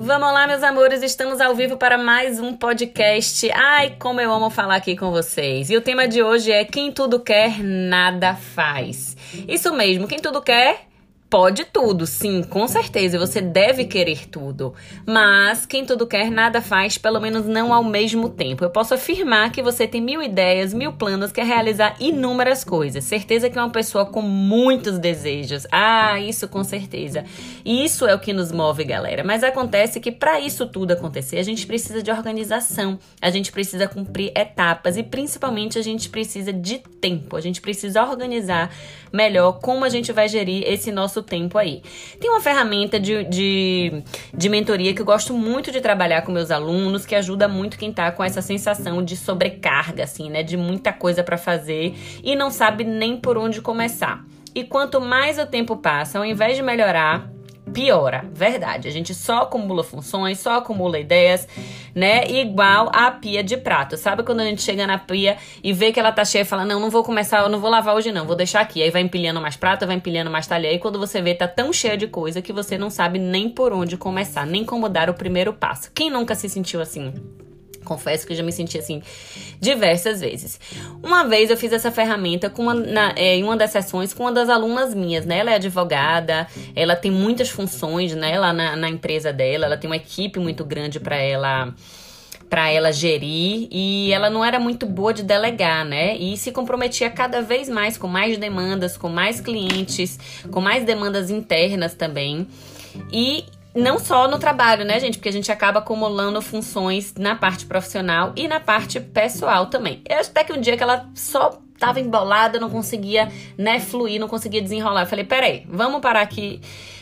Vamos lá, meus amores, estamos ao vivo para mais um podcast. Ai, como eu amo falar aqui com vocês. E o tema de hoje é Quem tudo quer, nada faz. Isso mesmo, quem tudo quer, Pode tudo, sim, com certeza. Você deve querer tudo. Mas quem tudo quer, nada faz, pelo menos não ao mesmo tempo. Eu posso afirmar que você tem mil ideias, mil planos, quer realizar inúmeras coisas. Certeza que é uma pessoa com muitos desejos. Ah, isso com certeza. E isso é o que nos move, galera. Mas acontece que para isso tudo acontecer, a gente precisa de organização, a gente precisa cumprir etapas e principalmente a gente precisa de tempo. A gente precisa organizar melhor como a gente vai gerir esse nosso nosso tempo aí. Tem uma ferramenta de, de, de mentoria que eu gosto muito de trabalhar com meus alunos, que ajuda muito quem tá com essa sensação de sobrecarga, assim, né? De muita coisa para fazer e não sabe nem por onde começar. E quanto mais o tempo passa, ao invés de melhorar, piora, verdade. A gente só acumula funções, só acumula ideias, né? Igual a pia de prato. Sabe quando a gente chega na pia e vê que ela tá cheia e fala: Não, não vou começar, eu não vou lavar hoje, não, vou deixar aqui. Aí vai empilhando mais prato, vai empilhando mais talher. E quando você vê, tá tão cheia de coisa que você não sabe nem por onde começar, nem como dar o primeiro passo. Quem nunca se sentiu assim? Confesso que eu já me senti assim diversas vezes. Uma vez eu fiz essa ferramenta com uma, na, é, em uma das sessões com uma das alunas minhas, né? Ela é advogada, ela tem muitas funções, né? Lá na, na empresa dela, ela tem uma equipe muito grande para ela para ela gerir e ela não era muito boa de delegar, né? E se comprometia cada vez mais com mais demandas, com mais clientes, com mais demandas internas também. E não só no trabalho, né, gente? Porque a gente acaba acumulando funções na parte profissional e na parte pessoal também. Eu até que um dia que ela só tava embolada, não conseguia, né, fluir, não conseguia desenrolar. Eu falei, peraí, vamos parar aqui.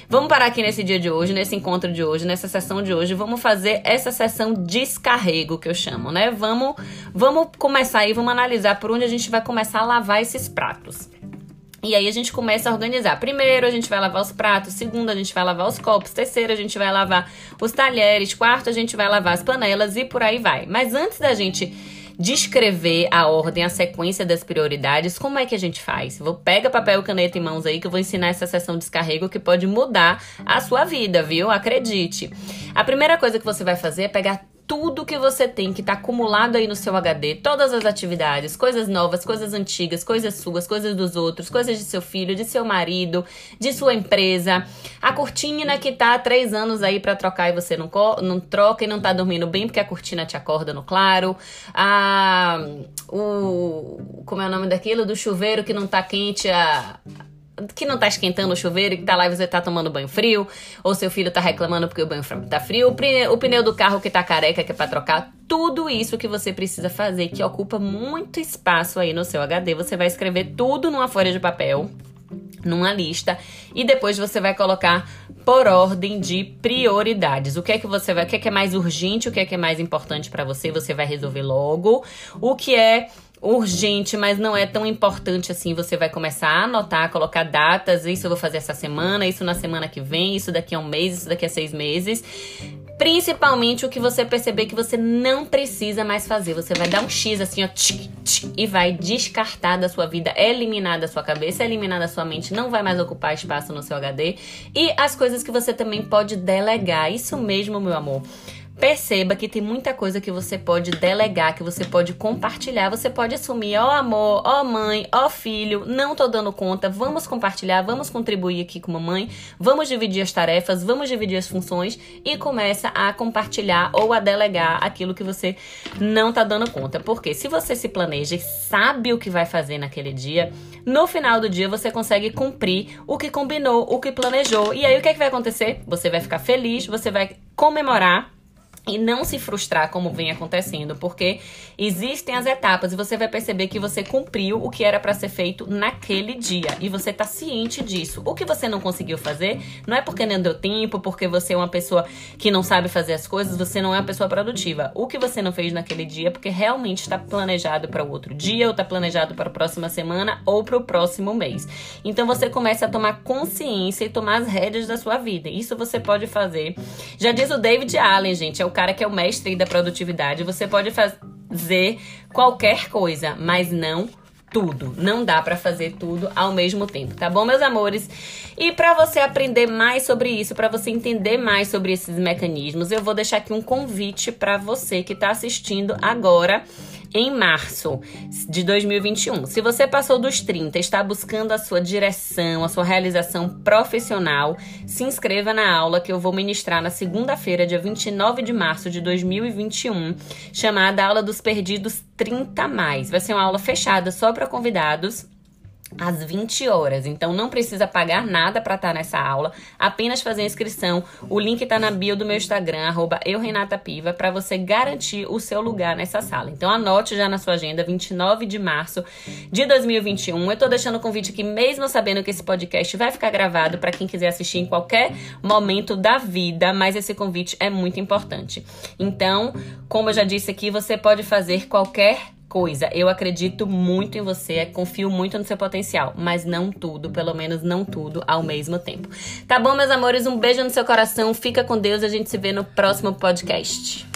Vamos parar aqui nesse dia de hoje, nesse encontro de hoje, nessa sessão de hoje. Vamos fazer essa sessão descarrego que eu chamo, né? Vamos, vamos começar aí, vamos analisar por onde a gente vai começar a lavar esses pratos. E aí a gente começa a organizar. Primeiro a gente vai lavar os pratos, segundo a gente vai lavar os copos, terceiro a gente vai lavar os talheres, quarto a gente vai lavar as panelas e por aí vai. Mas antes da gente descrever a ordem, a sequência das prioridades, como é que a gente faz? Vou pega papel e caneta em mãos aí que eu vou ensinar essa sessão de descarrego que pode mudar a sua vida, viu? Acredite. A primeira coisa que você vai fazer é pegar tudo que você tem que tá acumulado aí no seu HD, todas as atividades, coisas novas, coisas antigas, coisas suas, coisas dos outros, coisas de seu filho, de seu marido, de sua empresa, a cortina que tá há três anos aí para trocar e você não, não troca e não tá dormindo bem porque a cortina te acorda no claro, a o como é o nome daquilo? Do chuveiro que não tá quente a que não tá esquentando o chuveiro que tá lá e você tá tomando banho frio, ou seu filho tá reclamando porque o banho tá frio, o pneu do carro que tá careca que é pra trocar, tudo isso que você precisa fazer, que ocupa muito espaço aí no seu HD, você vai escrever tudo numa folha de papel, numa lista, e depois você vai colocar por ordem de prioridades. O que é que você vai, o que é que é mais urgente, o que é que é mais importante para você, você vai resolver logo. O que é urgente, mas não é tão importante assim. Você vai começar a anotar, colocar datas. Isso eu vou fazer essa semana, isso na semana que vem, isso daqui a um mês, isso daqui a seis meses. Principalmente o que você perceber que você não precisa mais fazer. Você vai dar um X assim, ó, tchic, tchic, e vai descartar da sua vida, eliminar da sua cabeça, eliminar da sua mente, não vai mais ocupar espaço no seu HD. E as coisas que você também pode delegar. Isso mesmo, meu amor perceba que tem muita coisa que você pode delegar, que você pode compartilhar, você pode assumir, ó oh, amor, ó oh, mãe, ó oh, filho, não tô dando conta, vamos compartilhar, vamos contribuir aqui com mamãe, vamos dividir as tarefas, vamos dividir as funções e começa a compartilhar ou a delegar aquilo que você não tá dando conta. Porque se você se planeja e sabe o que vai fazer naquele dia, no final do dia você consegue cumprir o que combinou, o que planejou. E aí o que, é que vai acontecer? Você vai ficar feliz, você vai comemorar e não se frustrar como vem acontecendo, porque existem as etapas e você vai perceber que você cumpriu o que era para ser feito naquele dia e você tá ciente disso. O que você não conseguiu fazer não é porque não deu tempo, porque você é uma pessoa que não sabe fazer as coisas, você não é uma pessoa produtiva. O que você não fez naquele dia é porque realmente está planejado para o outro dia ou está planejado para a próxima semana ou para o próximo mês. Então você começa a tomar consciência e tomar as rédeas da sua vida. Isso você pode fazer. Já diz o David Allen, gente, é o cara que é o mestre da produtividade, você pode fazer qualquer coisa, mas não tudo. Não dá para fazer tudo ao mesmo tempo, tá bom, meus amores? E para você aprender mais sobre isso, para você entender mais sobre esses mecanismos, eu vou deixar aqui um convite para você que está assistindo agora em março de 2021. Se você passou dos 30, está buscando a sua direção, a sua realização profissional, se inscreva na aula que eu vou ministrar na segunda-feira, dia 29 de março de 2021, chamada Aula dos Perdidos 30 mais. Vai ser uma aula fechada só para convidados às 20 horas. Então não precisa pagar nada para estar tá nessa aula, apenas fazer inscrição. O link está na bio do meu Instagram, eurenatapiva, para você garantir o seu lugar nessa sala. Então anote já na sua agenda, 29 de março de 2021. Eu tô deixando o convite aqui, mesmo sabendo que esse podcast vai ficar gravado para quem quiser assistir em qualquer momento da vida, mas esse convite é muito importante. Então, como eu já disse aqui, você pode fazer qualquer coisa. Eu acredito muito em você, confio muito no seu potencial, mas não tudo, pelo menos não tudo ao mesmo tempo. Tá bom, meus amores? Um beijo no seu coração, fica com Deus, a gente se vê no próximo podcast.